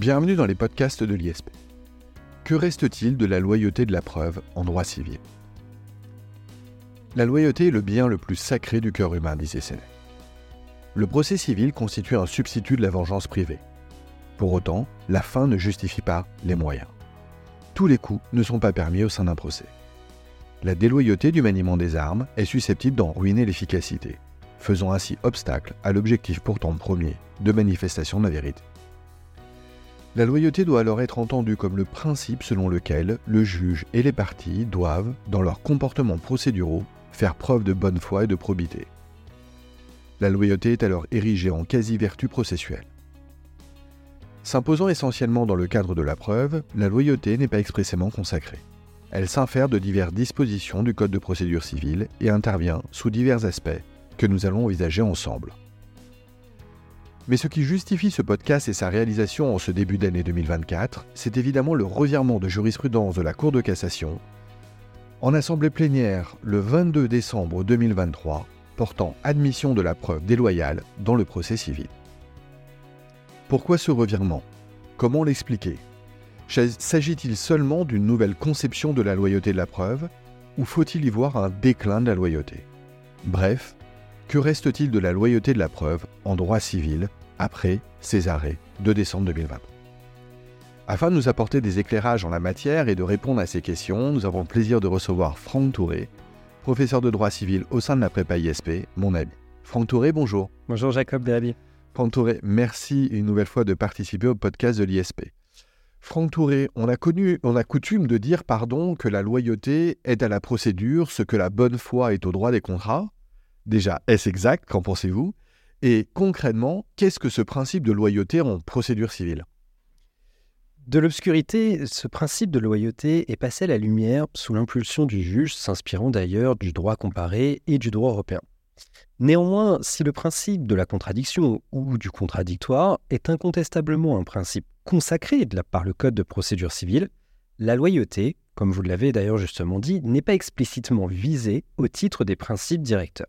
Bienvenue dans les podcasts de l'ISP. Que reste-t-il de la loyauté de la preuve en droit civil? La loyauté est le bien le plus sacré du cœur humain, disait Sénèque. Le procès civil constitue un substitut de la vengeance privée. Pour autant, la fin ne justifie pas les moyens. Tous les coups ne sont pas permis au sein d'un procès. La déloyauté du maniement des armes est susceptible d'en ruiner l'efficacité, faisant ainsi obstacle à l'objectif pourtant premier de manifestation de la vérité. La loyauté doit alors être entendue comme le principe selon lequel le juge et les parties doivent, dans leurs comportements procéduraux, faire preuve de bonne foi et de probité. La loyauté est alors érigée en quasi-vertu processuelle. S'imposant essentiellement dans le cadre de la preuve, la loyauté n'est pas expressément consacrée. Elle s'infère de diverses dispositions du Code de procédure civile et intervient sous divers aspects que nous allons envisager ensemble. Mais ce qui justifie ce podcast et sa réalisation en ce début d'année 2024, c'est évidemment le revirement de jurisprudence de la Cour de cassation en assemblée plénière le 22 décembre 2023 portant admission de la preuve déloyale dans le procès civil. Pourquoi ce revirement? Comment l'expliquer? S'agit-il seulement d'une nouvelle conception de la loyauté de la preuve ou faut-il y voir un déclin de la loyauté? Bref, que reste-t-il de la loyauté de la preuve en droit civil après ces arrêts de décembre 2020. Afin de nous apporter des éclairages en la matière et de répondre à ces questions, nous avons le plaisir de recevoir Franck Touré, professeur de droit civil au sein de la prépa ISP, mon ami. Franck Touré, bonjour. Bonjour Jacob Bérabi. Franck Touré, merci une nouvelle fois de participer au podcast de l'ISP. Franck Touré, on a, connu, on a coutume de dire pardon que la loyauté est à la procédure ce que la bonne foi est au droit des contrats. Déjà, est-ce exact Qu'en pensez-vous? Et concrètement, qu'est-ce que ce principe de loyauté en procédure civile? De l'obscurité, ce principe de loyauté est passé à la lumière sous l'impulsion du juge, s'inspirant d'ailleurs du droit comparé et du droit européen. Néanmoins, si le principe de la contradiction ou du contradictoire est incontestablement un principe consacré par le Code de procédure civile, la loyauté, comme vous l'avez d'ailleurs justement dit, n'est pas explicitement visée au titre des principes directeurs.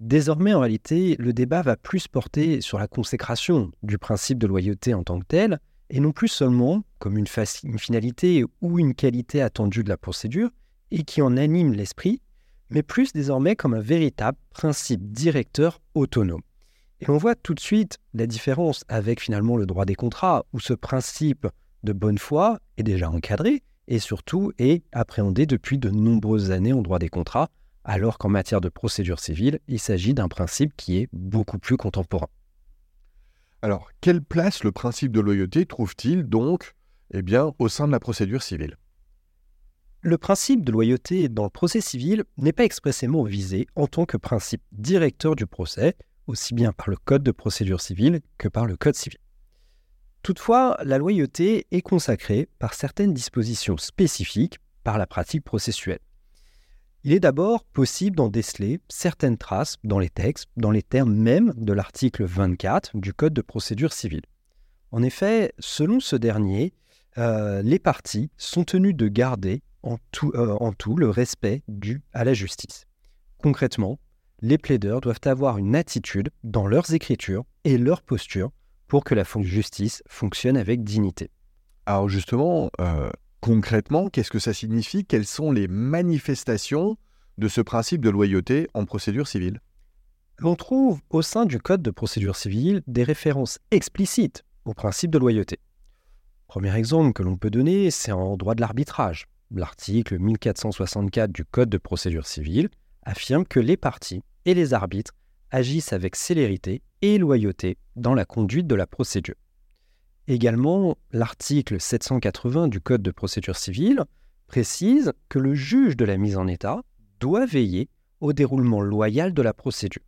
Désormais, en réalité, le débat va plus porter sur la consécration du principe de loyauté en tant que tel, et non plus seulement comme une, finalité ou une qualité attendue de la procédure, et qui en anime l'esprit, mais plus désormais comme un véritable principe directeur autonome. Et on voit tout de suite la différence avec finalement le droit des contrats, où ce principe de bonne foi est déjà encadré, et surtout est appréhendé depuis de nombreuses années en droit des contrats, alors qu'en matière de procédure civile, il s'agit d'un principe qui est beaucoup plus contemporain. Alors, quelle place le principe de loyauté trouve-t-il donc eh bien, au sein de la procédure civile? Le principe de loyauté dans le procès civil n'est pas expressément visé en tant que principe directeur du procès, aussi bien par le Code de procédure civile que par le Code civil. Toutefois, la loyauté est consacrée par certaines dispositions spécifiques par la pratique processuelle. Il est d'abord possible d'en déceler certaines traces dans les textes, dans les termes même de l'article 24 du Code de procédure civile. En effet, selon ce dernier, euh, les parties sont tenues de garder en tout, euh, le respect dû à la justice. Concrètement, les plaideurs doivent avoir une attitude dans leurs écritures et leur posture pour que la justice fonctionne avec dignité. Alors justement, euh, concrètement, qu'est-ce que ça signifie? Quelles sont les manifestations de ce principe de loyauté en procédure civile? On trouve au sein du Code de procédure civile des références explicites au principe de loyauté. Premier exemple que l'on peut donner, c'est en droit de l'arbitrage. L'article 1464 du Code de procédure civile affirme que les parties et les arbitres agissent avec célérité et loyauté dans la conduite de la procédure. Également, l'article 780 du Code de procédure civile précise que le juge de la mise en état doit veiller au déroulement loyal de la procédure.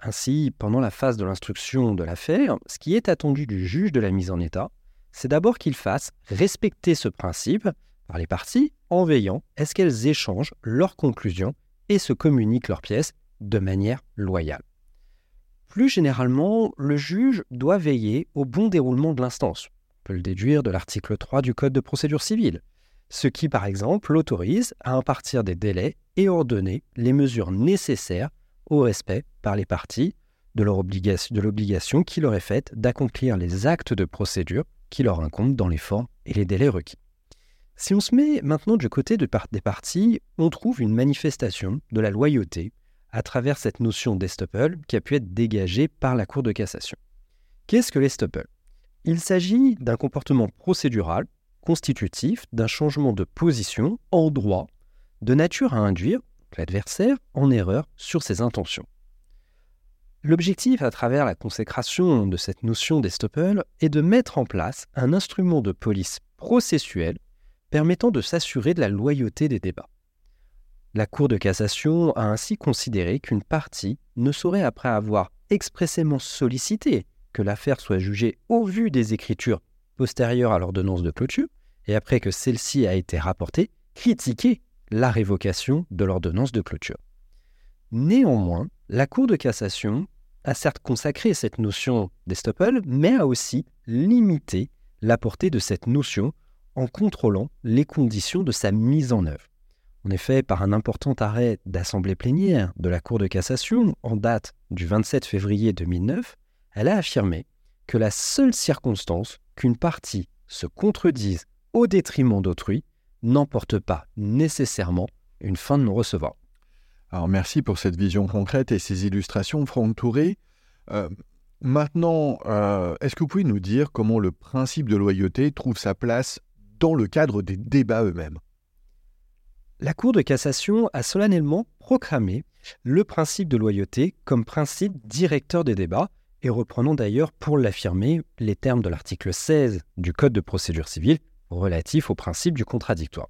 Ainsi, pendant la phase de l'instruction de l'affaire, ce qui est attendu du juge de la mise en état, c'est d'abord qu'il fasse respecter ce principe par les parties en veillant à ce qu'elles échangent leurs conclusions et se communiquent leurs pièces de manière loyale. Plus généralement, le juge doit veiller au bon déroulement de l'instance. On peut le déduire de l'article 3 du Code de procédure civile, ce qui par exemple l'autorise à impartir des délais et ordonner les mesures nécessaires au respect par les parties de l'obligation qui leur est faite d'accomplir les actes de procédure qui leur incombent dans les formes et les délais requis. Si on se met maintenant du côté de des parties, on trouve une manifestation de la loyauté à travers cette notion d'estoppel qui a pu être dégagée par la Cour de cassation. Qu'est-ce que l'estoppel? Il s'agit d'un comportement procédural constitutif d'un changement de position en droit de nature à induire l'adversaire en erreur sur ses intentions. L'objectif à travers la consécration de cette notion d'estoppel est de mettre en place un instrument de police processuel permettant de s'assurer de la loyauté des débats. La Cour de cassation a ainsi considéré qu'une partie ne saurait, après avoir expressément sollicité que l'affaire soit jugée au vu des écritures postérieures à l'ordonnance de clôture, et après que celle-ci a été rapportée, critiquer la révocation de l'ordonnance de clôture. Néanmoins, la Cour de cassation a certes consacré cette notion d'estoppel, mais a aussi limité la portée de cette notion en contrôlant les conditions de sa mise en œuvre. En effet, par un important arrêt d'assemblée plénière de la Cour de cassation en date du 27 février 2009, elle a affirmé que la seule circonstance qu'une partie se contredise au détriment d'autrui n'emporte pas nécessairement une fin de non-recevoir. Alors merci pour cette vision concrète et ces illustrations, Franck Touré. Euh, maintenant, euh, est-ce que vous pouvez nous dire comment le principe de loyauté trouve sa place dans le cadre des débats eux-mêmes? La Cour de cassation a solennellement proclamé le principe de loyauté comme principe directeur des débats et reprenant d'ailleurs pour l'affirmer les termes de l'article 16 du Code de procédure civile relatif au principe du contradictoire.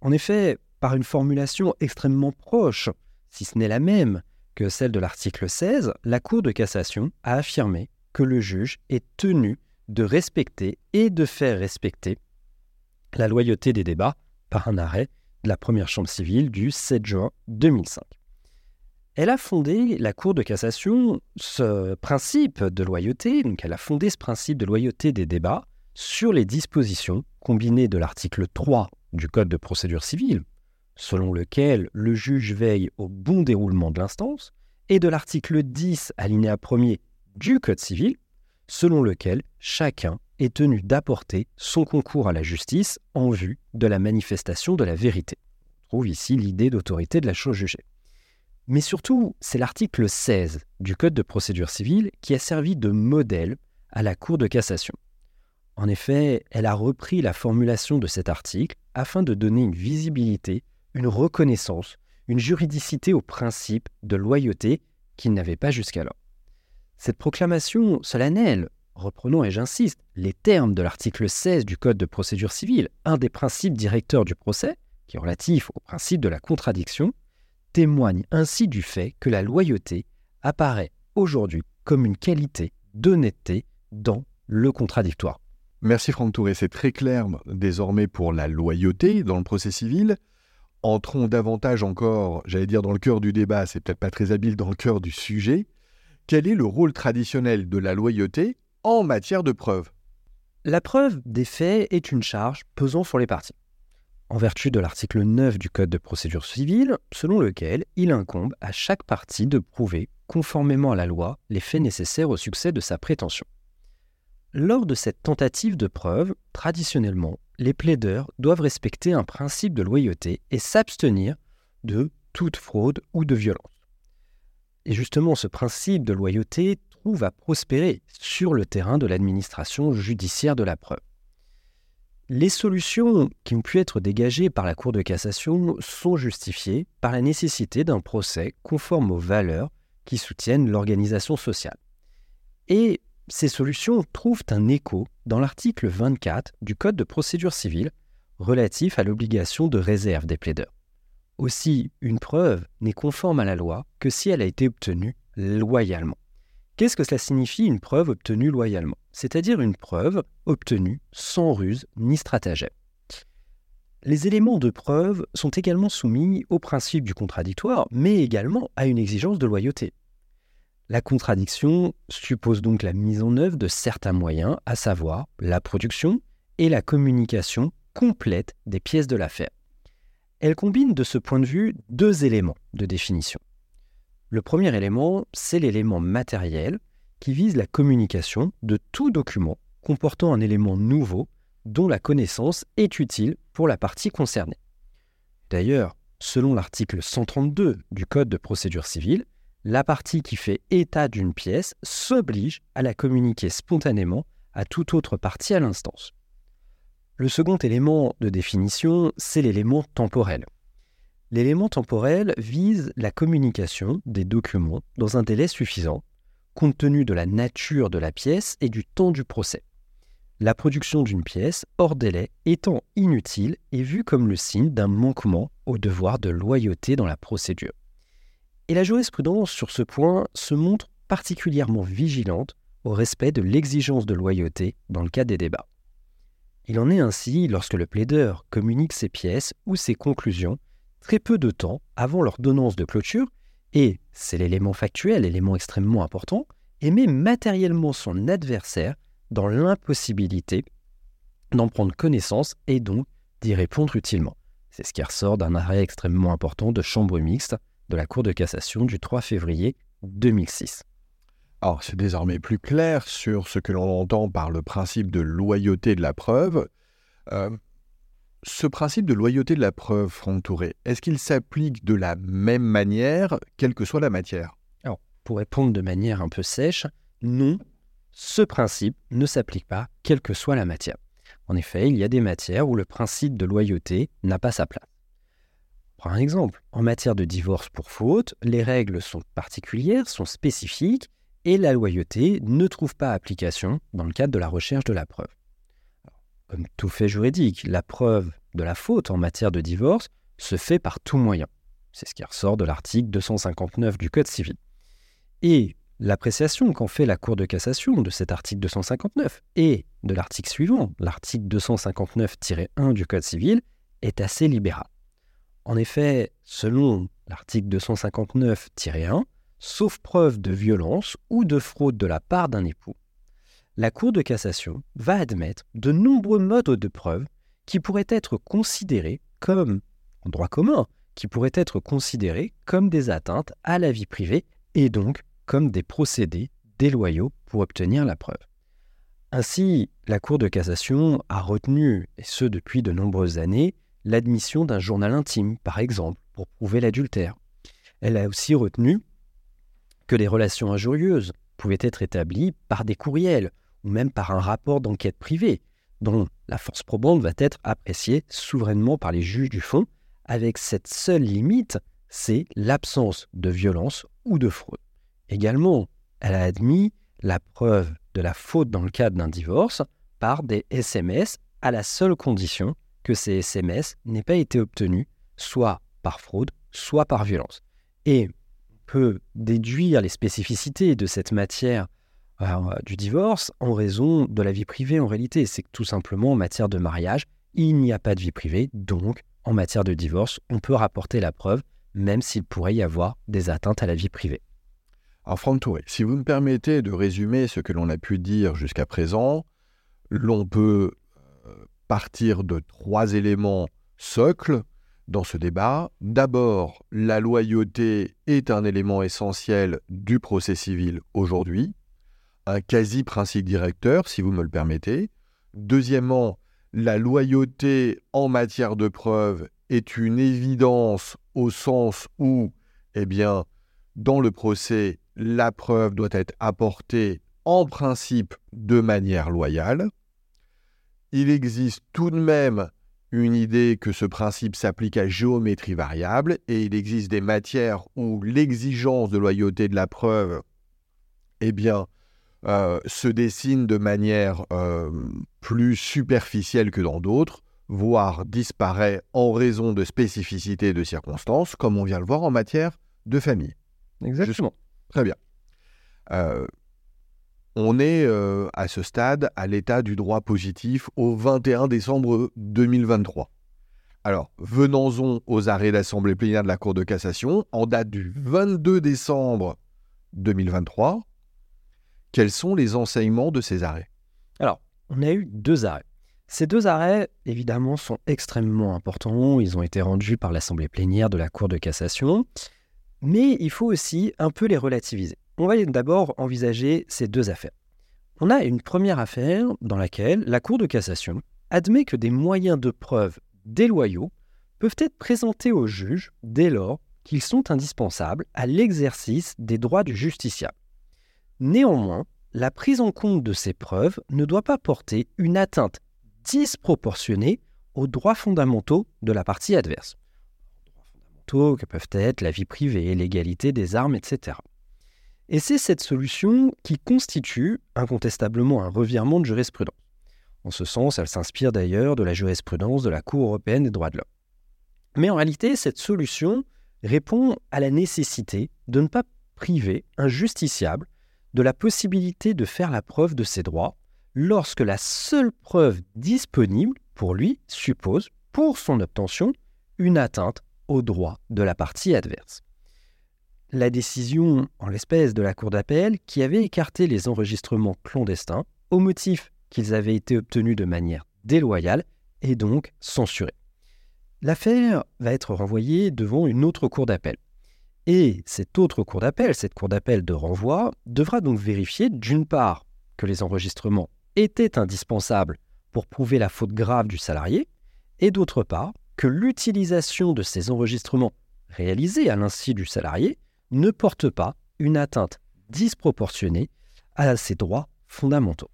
En effet, par une formulation extrêmement proche, si ce n'est la même que celle de l'article 16, la Cour de cassation a affirmé que le juge est tenu de respecter et de faire respecter la loyauté des débats par un arrêt la première chambre civile du 7 juin 2005. Elle a fondé, la Cour de cassation, ce principe de loyauté, donc elle a fondé ce principe de loyauté des débats sur les dispositions combinées de l'article 3 du Code de procédure civile, selon lequel le juge veille au bon déroulement de l'instance, et de l'article 10, alinéa 1 du Code civil, selon lequel chacun est tenu d'apporter son concours à la justice en vue de la manifestation de la vérité. On trouve ici l'idée d'autorité de la chose jugée. Mais surtout, c'est l'article 16 du Code de procédure civile qui a servi de modèle à la Cour de cassation. En effet, elle a repris la formulation de cet article afin de donner une visibilité, une reconnaissance, une juridicité au principe de loyauté qu'il n'avait pas jusqu'alors. Cette proclamation solennelle reprenons et j'insiste, les termes de l'article 16 du Code de procédure civile, un des principes directeurs du procès, qui est relatif au principe de la contradiction, témoigne ainsi du fait que la loyauté apparaît aujourd'hui comme une qualité d'honnêteté dans le contradictoire. Merci Franck Touré, c'est très clair désormais pour la loyauté dans le procès civil. Entrons davantage encore, j'allais dire dans le cœur du débat, c'est peut-être pas très habile dans le cœur du sujet. Quel est le rôle traditionnel de la loyauté en matière de preuve La preuve des faits est une charge pesant sur les parties, en vertu de l'article 9 du Code de procédure civile, selon lequel il incombe à chaque partie de prouver, conformément à la loi, les faits nécessaires au succès de sa prétention. Lors de cette tentative de preuve, traditionnellement, les plaideurs doivent respecter un principe de loyauté et s'abstenir de toute fraude ou de violence. Et justement, ce principe de loyauté trouve à prospérer sur le terrain de l'administration judiciaire de la preuve. Les solutions qui ont pu être dégagées par la Cour de cassation sont justifiées par la nécessité d'un procès conforme aux valeurs qui soutiennent l'organisation sociale. Et ces solutions trouvent un écho dans l'article 24 du Code de procédure civile relatif à l'obligation de réserve des plaideurs. Aussi, une preuve n'est conforme à la loi que si elle a été obtenue loyalement. Qu'est-ce que cela signifie une preuve obtenue loyalement? C'est-à-dire une preuve obtenue sans ruse ni stratagème. Les éléments de preuve sont également soumis au principe du contradictoire, mais également à une exigence de loyauté. La contradiction suppose donc la mise en œuvre de certains moyens, à savoir la production et la communication complète des pièces de l'affaire. Elle combine de ce point de vue deux éléments de définition. Le premier élément, c'est l'élément matériel qui vise la communication de tout document comportant un élément nouveau dont la connaissance est utile pour la partie concernée. D'ailleurs, selon l'article 132 du Code de procédure civile, la partie qui fait état d'une pièce s'oblige à la communiquer spontanément à toute autre partie à l'instance. Le second élément de définition, c'est l'élément temporel. L'élément temporel vise la communication des documents dans un délai suffisant, compte tenu de la nature de la pièce et du temps du procès. La production d'une pièce hors délai étant inutile est vue comme le signe d'un manquement au devoir de loyauté dans la procédure. Et la jurisprudence sur ce point se montre particulièrement vigilante au respect de l'exigence de loyauté dans le cas des débats. Il en est ainsi lorsque le plaideur communique ses pièces ou ses conclusions très peu de temps avant l'ordonnance de clôture et, c'est l'élément factuel, l'élément extrêmement important, met matériellement son adversaire dans l'impossibilité d'en prendre connaissance et donc d'y répondre utilement. C'est ce qui ressort d'un arrêt extrêmement important de chambre mixte de la Cour de cassation du 3 février 2006. Alors, c'est désormais plus clair sur ce que l'on entend par le principe de loyauté de la preuve. Euh, ce principe de loyauté de la preuve, Franck Touré, est-ce qu'il s'applique de la même manière, quelle que soit la matière? Alors, pour répondre de manière un peu sèche, non, ce principe ne s'applique pas, quelle que soit la matière. En effet, il y a des matières où le principe de loyauté n'a pas sa place. Prends un exemple. En matière de divorce pour faute, les règles sont particulières, sont spécifiques, et la loyauté ne trouve pas application dans le cadre de la recherche de la preuve. Comme tout fait juridique, la preuve de la faute en matière de divorce se fait par tout moyen. C'est ce qui ressort de l'article 259 du Code civil. Et l'appréciation qu'en fait la Cour de cassation de cet article 259 et de l'article suivant, l'article 259-1 du Code civil, est assez libérale. En effet, selon l'article 259-1, sauf preuve de violence ou de fraude de la part d'un époux, la Cour de cassation va admettre de nombreux modes de preuve qui pourraient être considérés comme, en droit commun, qui pourraient être considérés comme des atteintes à la vie privée et donc comme des procédés déloyaux pour obtenir la preuve. Ainsi, la Cour de cassation a retenu, et ce depuis de nombreuses années, l'admission d'un journal intime, par exemple, pour prouver l'adultère. Elle a aussi retenu que les relations injurieuses pouvaient être établies par des courriels ou même par un rapport d'enquête privée, dont la force probante va être appréciée souverainement par les juges du fond, avec cette seule limite, c'est l'absence de violence ou de fraude. Également, elle a admis la preuve de la faute dans le cadre d'un divorce par des SMS à la seule condition que ces SMS n'aient pas été obtenus soit par fraude, soit par violence. Et on peut déduire les spécificités de cette matière du divorce en raison de la vie privée en réalité. C'est que tout simplement en matière de mariage, il n'y a pas de vie privée, donc en matière de divorce, on peut rapporter la preuve, même s'il pourrait y avoir des atteintes à la vie privée. Alors Franck Touré, si vous me permettez de résumer ce que l'on a pu dire jusqu'à présent, l'on peut partir de trois éléments socles dans ce débat. D'abord, la loyauté est un élément essentiel du procès civil aujourd'hui, un quasi-principe directeur, si vous me le permettez. Deuxièmement, la loyauté en matière de preuve est une évidence au sens où, eh bien, dans le procès, la preuve doit être apportée en principe de manière loyale il existe tout de même une idée que ce principe s'applique à géométrie variable et il existe des matières où l'exigence de loyauté de la preuve eh bien, euh, se dessine de manière euh, plus superficielle que dans d'autres, voire disparaît en raison de spécificités de circonstances, comme on vient le voir en matière de famille. Exactement. Très bien. Euh, on est à ce stade à l'état du droit positif au 21 décembre 2023. Alors, venons-en aux arrêts d'assemblée plénière de la Cour de cassation en date du 22 décembre 2023. Quels sont les enseignements de ces arrêts? Alors, on a eu deux arrêts. Ces deux arrêts, évidemment, sont extrêmement importants. Ils ont été rendus par l'Assemblée plénière de la Cour de cassation. Mais il faut aussi un peu les relativiser. On va d'abord envisager ces deux affaires. On a une première affaire dans laquelle la Cour de cassation admet que des moyens de preuve déloyaux peuvent être présentés au juge dès lors qu'ils sont indispensables à l'exercice des droits du justiciable. Néanmoins, la prise en compte de ces preuves ne doit pas porter une atteinte disproportionnée aux droits fondamentaux de la partie adverse. Droits fondamentaux que peuvent être la vie privée, l'égalité des armes, etc. Et c'est cette solution qui constitue incontestablement un revirement de jurisprudence. En ce sens, elle s'inspire d'ailleurs de la jurisprudence de la Cour européenne des droits de l'homme. Mais en réalité, cette solution répond à la nécessité de ne pas priver un justiciable de la possibilité de faire la preuve de ses droits lorsque la seule preuve disponible pour lui suppose, pour son obtention, une atteinte aux droits de la partie adverse. La décision, en l'espèce de la Cour d'appel, qui avait écarté les enregistrements clandestins au motif qu'ils avaient été obtenus de manière déloyale, est donc censurée. L'affaire va être renvoyée devant une autre cour d'appel. Et cette autre cour d'appel, cette cour d'appel de renvoi, devra donc vérifier d'une part que les enregistrements étaient indispensables pour prouver la faute grave du salarié, et d'autre part que l'utilisation de ces enregistrements réalisés à l'insu du salarié ne porte pas une atteinte disproportionnée à ses droits fondamentaux.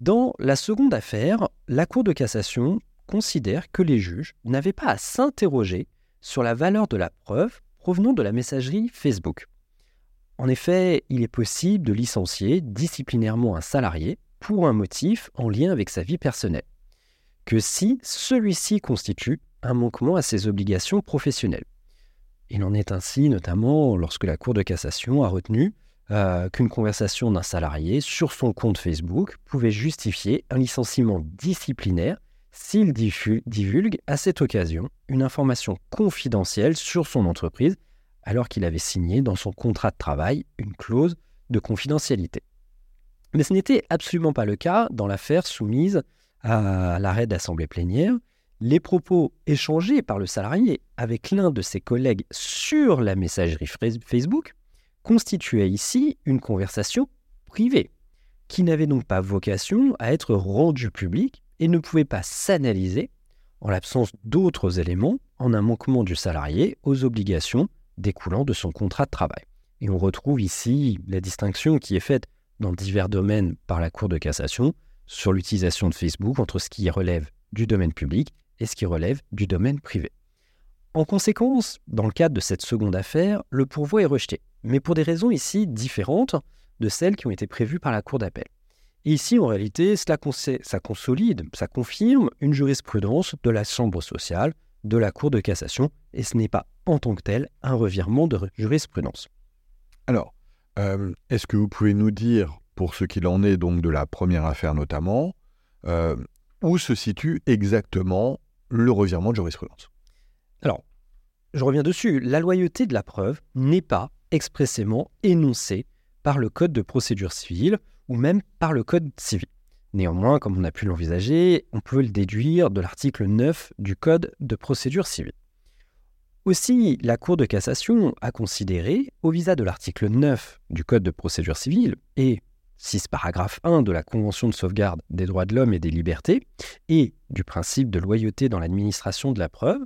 Dans la seconde affaire, la Cour de cassation considère que les juges n'avaient pas à s'interroger sur la valeur de la preuve provenant de la messagerie Facebook. En effet, il est possible de licencier disciplinairement un salarié pour un motif en lien avec sa vie personnelle, que si celui-ci constitue un manquement à ses obligations professionnelles. Il en est ainsi notamment lorsque la Cour de cassation a retenu euh, qu'une conversation d'un salarié sur son compte Facebook pouvait justifier un licenciement disciplinaire s'il divulgue à cette occasion une information confidentielle sur son entreprise alors qu'il avait signé dans son contrat de travail une clause de confidentialité. Mais ce n'était absolument pas le cas dans l'affaire soumise à l'arrêt d'assemblée plénière. Les propos échangés par le salarié avec l'un de ses collègues sur la messagerie Facebook constituaient ici une conversation privée, qui n'avait donc pas vocation à être rendue publique et ne pouvait pas s'analyser, en l'absence d'autres éléments, en un manquement du salarié aux obligations découlant de son contrat de travail. Et on retrouve ici la distinction qui est faite dans divers domaines par la Cour de cassation sur l'utilisation de Facebook entre ce qui relève du domaine public et ce qui relève du domaine privé. En conséquence, dans le cadre de cette seconde affaire, le pourvoi est rejeté, mais pour des raisons ici différentes de celles qui ont été prévues par la Cour d'appel. Et ici, en réalité, cela ça consolide, ça confirme une jurisprudence de la Chambre sociale, de la Cour de cassation, et ce n'est pas en tant que tel un revirement de jurisprudence. Alors, euh, est-ce que vous pouvez nous dire, pour ce qu'il en est donc de la première affaire notamment, euh, où se situe exactement le revirement de jurisprudence? Alors, je reviens dessus. La loyauté de la preuve n'est pas expressément énoncée par le Code de procédure civile ou même par le Code civil. Néanmoins, comme on a pu l'envisager, on peut le déduire de l'article 9 du Code de procédure civile. Aussi, la Cour de cassation a considéré, au visa de l'article 9 du Code de procédure civile et 6 paragraphe 1 de la Convention de sauvegarde des droits de l'homme et des libertés, et du principe de loyauté dans l'administration de la preuve,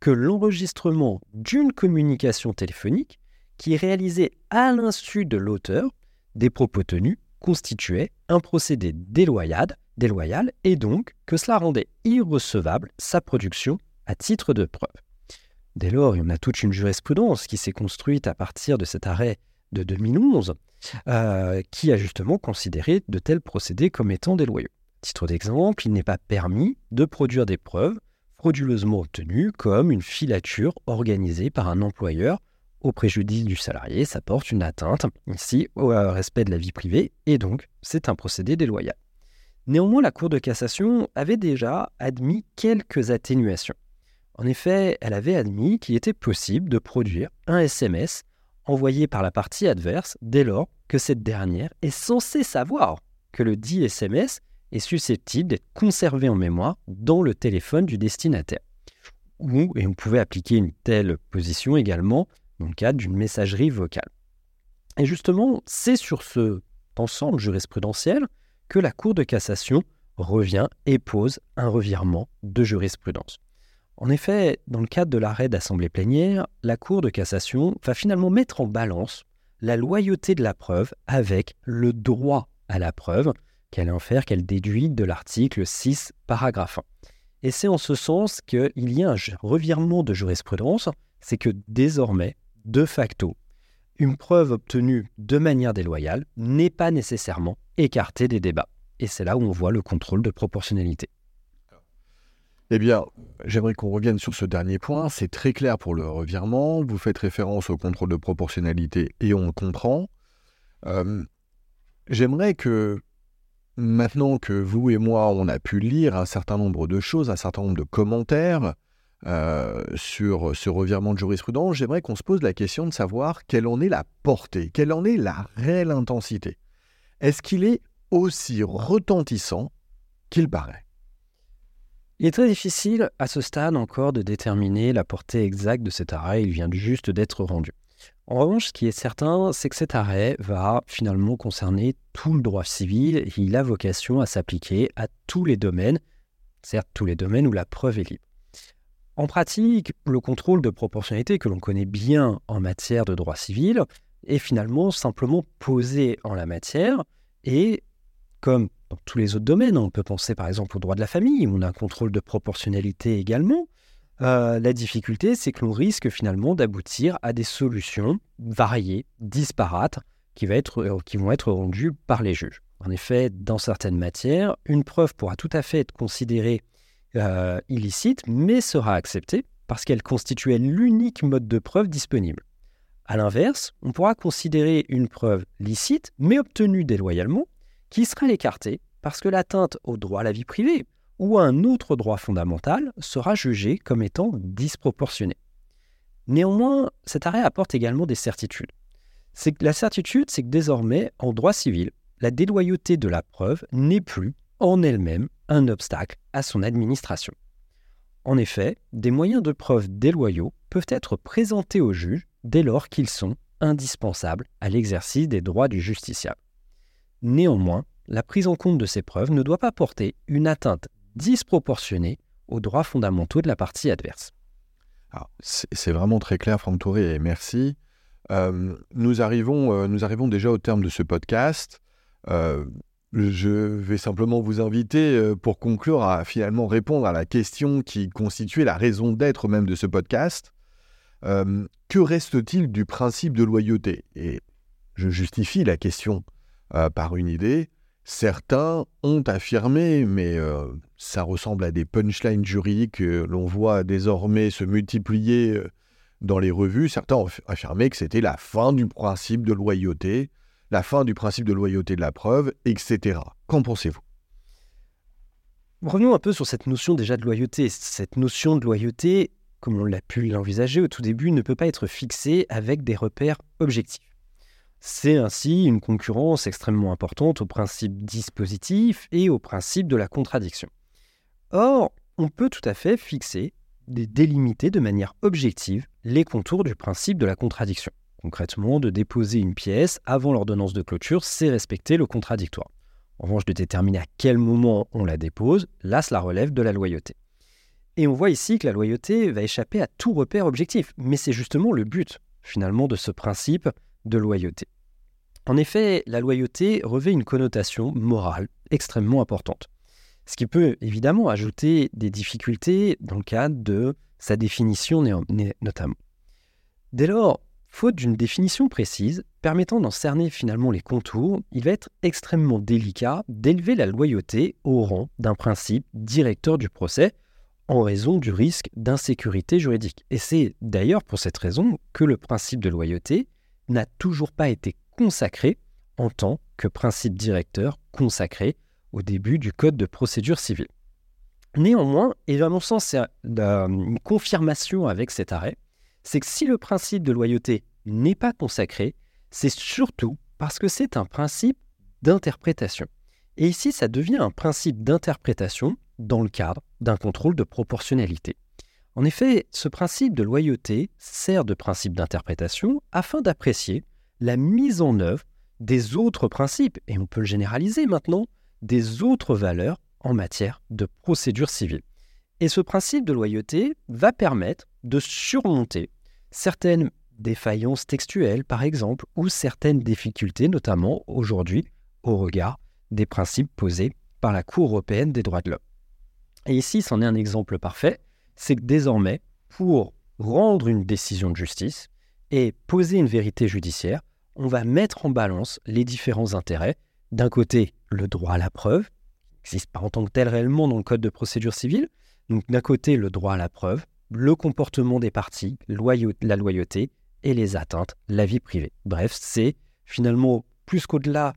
que l'enregistrement d'une communication téléphonique qui est réalisée à l'insu de l'auteur des propos tenus constituait un procédé déloyal, déloyal et donc que cela rendait irrecevable sa production à titre de preuve. Dès lors, il y en a toute une jurisprudence qui s'est construite à partir de cet arrêt de 2011 euh, qui a justement considéré de tels procédés comme étant déloyaux. Titre d'exemple, il n'est pas permis de produire des preuves frauduleusement obtenues comme une filature organisée par un employeur au préjudice du salarié, ça porte une atteinte ici au euh, respect de la vie privée et donc c'est un procédé déloyal. Néanmoins, la Cour de cassation avait déjà admis quelques atténuations. En effet, elle avait admis qu'il était possible de produire un SMS envoyé par la partie adverse dès lors que cette dernière est censée savoir que le dit SMS est susceptible d'être conservé en mémoire dans le téléphone du destinataire. Ou, et on pouvait appliquer une telle position également, dans le cadre d'une messagerie vocale. Et justement, c'est sur ce ensemble jurisprudentiel que la Cour de cassation revient et pose un revirement de jurisprudence. En effet, dans le cadre de l'arrêt d'assemblée plénière, la Cour de cassation va finalement mettre en balance la loyauté de la preuve avec le droit à la preuve qu'elle infère, qu'elle déduit de l'article 6, paragraphe 1. Et c'est en ce sens qu'il y a un revirement de jurisprudence, c'est que désormais, de facto, une preuve obtenue de manière déloyale n'est pas nécessairement écartée des débats. Et c'est là où on voit le contrôle de proportionnalité. Eh bien, j'aimerais qu'on revienne sur ce dernier point. C'est très clair pour le revirement. Vous faites référence au contrôle de proportionnalité et on le comprend. Euh, j'aimerais que, maintenant que vous et moi, on a pu lire un certain nombre de choses, un certain nombre de commentaires, euh, sur ce revirement de jurisprudence, j'aimerais qu'on se pose la question de savoir quelle en est la portée, quelle en est la réelle intensité. Est-ce qu'il est aussi retentissant qu'il paraît? Il est très difficile à ce stade encore de déterminer la portée exacte de cet arrêt, il vient juste d'être rendu. En revanche, ce qui est certain, c'est que cet arrêt va finalement concerner tout le droit civil et il a vocation à s'appliquer à tous les domaines, certes tous les domaines où la preuve est libre. En pratique, le contrôle de proportionnalité que l'on connaît bien en matière de droit civil est finalement simplement posé en la matière et comme dans tous les autres domaines, on peut penser par exemple au droit de la famille, où on a un contrôle de proportionnalité également, euh, la difficulté c'est que l'on risque finalement d'aboutir à des solutions variées, disparates, qui, euh, qui vont être rendues par les juges. En effet, dans certaines matières, une preuve pourra tout à fait être considérée euh, illicite, mais sera acceptée parce qu'elle constituait l'unique mode de preuve disponible. A l'inverse, on pourra considérer une preuve licite, mais obtenue déloyalement, qui sera écartée parce que l'atteinte au droit à la vie privée ou à un autre droit fondamental sera jugée comme étant disproportionnée. Néanmoins, cet arrêt apporte également des certitudes. la certitude, c'est que désormais, en droit civil, la déloyauté de la preuve n'est plus en elle-même un obstacle à son administration. En effet, des moyens de preuve déloyaux peuvent être présentés au juge dès lors qu'ils sont indispensables à l'exercice des droits du justiciable. Néanmoins, la prise en compte de ces preuves ne doit pas porter une atteinte disproportionnée aux droits fondamentaux de la partie adverse. C'est vraiment très clair, Franck Touré, et merci. Euh, nous, arrivons, euh, nous arrivons déjà au terme de ce podcast. Euh, je vais simplement vous inviter, euh, pour conclure, à finalement répondre à la question qui constituait la raison d'être même de ce podcast. Euh, que reste-t-il du principe de loyauté? Et je justifie la question euh, par une idée. Certains ont affirmé, mais ça ressemble à des punchlines juridiques que l'on voit désormais se multiplier dans les revues, certains ont affirmé que c'était la fin du principe de loyauté, la fin du principe de loyauté de la preuve, etc. Qu'en pensez-vous? Revenons un peu sur cette notion déjà de loyauté. Cette notion de loyauté, comme on l'a pu l'envisager au tout début, ne peut pas être fixée avec des repères objectifs. C'est ainsi une concurrence extrêmement importante au principe dispositif et au principe de la contradiction. Or, on peut tout à fait fixer, délimiter de manière objective les contours du principe de la contradiction. Concrètement, de déposer une pièce avant l'ordonnance de clôture, c'est respecter le contradictoire. En revanche, de déterminer à quel moment on la dépose, là, cela relève de la loyauté. Et on voit ici que la loyauté va échapper à tout repère objectif, mais c'est justement le but, finalement, de ce principe de loyauté. En effet, la loyauté revêt une connotation morale extrêmement importante, ce qui peut évidemment ajouter des difficultés dans le cadre de sa définition notamment. Dès lors, Faute d'une définition précise permettant d'en cerner finalement les contours, il va être extrêmement délicat d'élever la loyauté au rang d'un principe directeur du procès en raison du risque d'insécurité juridique. Et c'est d'ailleurs pour cette raison que le principe de loyauté n'a toujours pas été consacré en tant que principe directeur consacré au début du Code de procédure civile. Néanmoins, et à mon sens c'est une confirmation avec cet arrêt, c'est que si le principe de loyauté n'est pas consacré, c'est surtout parce que c'est un principe d'interprétation. Et ici, ça devient un principe d'interprétation dans le cadre d'un contrôle de proportionnalité. En effet, ce principe de loyauté sert de principe d'interprétation afin d'apprécier la mise en œuvre des autres principes, et on peut le généraliser maintenant, des autres valeurs en matière de procédure civile. Et ce principe de loyauté va permettre de surmonter certaines défaillances textuelles, par exemple, ou certaines difficultés, notamment aujourd'hui, au regard des principes posés par la Cour européenne des droits de l'homme. Et ici, c'en est un exemple parfait, c'est que désormais, pour rendre une décision de justice et poser une vérité judiciaire, on va mettre en balance les différents intérêts. D'un côté, le droit à la preuve, qui n'existe pas en tant que tel réellement dans le Code de procédure civile. Donc d'un côté, le droit à la preuve, le comportement des parties, la loyauté et les atteintes, la vie privée. Bref, c'est finalement plus qu'au-delà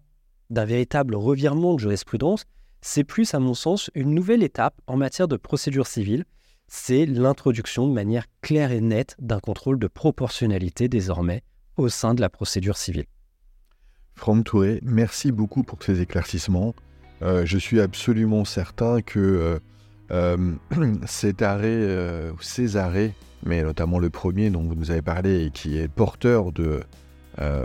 d'un véritable revirement de jurisprudence, c'est plus, à mon sens, une nouvelle étape en matière de procédure civile. C'est l'introduction de manière claire et nette d'un contrôle de proportionnalité désormais au sein de la procédure civile. Franck Touré, merci beaucoup pour ces éclaircissements. Euh, je suis absolument certain que euh, cet arrêt, ou ces arrêts, mais notamment le premier dont vous nous avez parlé et qui est porteur de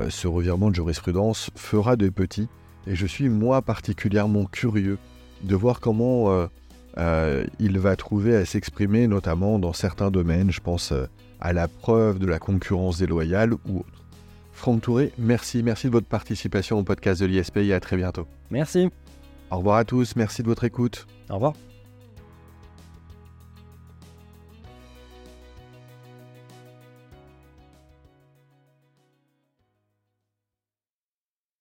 ce revirement de jurisprudence, fera de petits. Et je suis moi particulièrement curieux de voir comment il va trouver à s'exprimer, notamment dans certains domaines. Je pense à la preuve de la concurrence déloyale ou autre. Franck Touré, merci, merci de votre participation au podcast de l'ISP et à très bientôt. Merci. Au revoir à tous, merci de votre écoute. Au revoir.